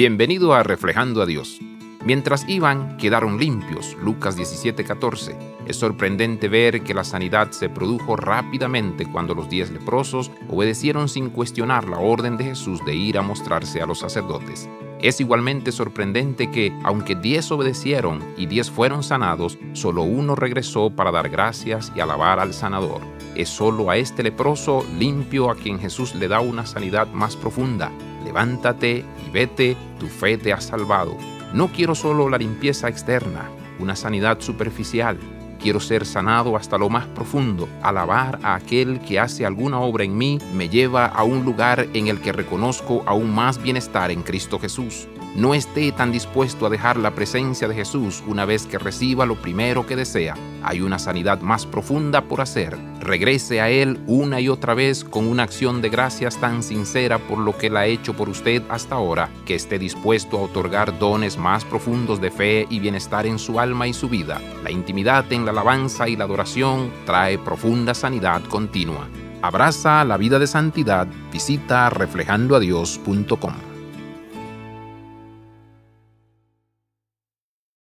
Bienvenido a Reflejando a Dios. Mientras iban, quedaron limpios. Lucas 17:14. Es sorprendente ver que la sanidad se produjo rápidamente cuando los diez leprosos obedecieron sin cuestionar la orden de Jesús de ir a mostrarse a los sacerdotes. Es igualmente sorprendente que, aunque diez obedecieron y diez fueron sanados, solo uno regresó para dar gracias y alabar al sanador. Es solo a este leproso limpio a quien Jesús le da una sanidad más profunda, levántate y vete, tu fe te ha salvado. No quiero solo la limpieza externa, una sanidad superficial. Quiero ser sanado hasta lo más profundo. Alabar a aquel que hace alguna obra en mí me lleva a un lugar en el que reconozco aún más bienestar en Cristo Jesús no esté tan dispuesto a dejar la presencia de Jesús una vez que reciba lo primero que desea. Hay una sanidad más profunda por hacer. Regrese a Él una y otra vez con una acción de gracias tan sincera por lo que Él ha hecho por usted hasta ahora, que esté dispuesto a otorgar dones más profundos de fe y bienestar en su alma y su vida. La intimidad en la alabanza y la adoración trae profunda sanidad continua. Abraza la vida de santidad. Visita reflejandoadios.com.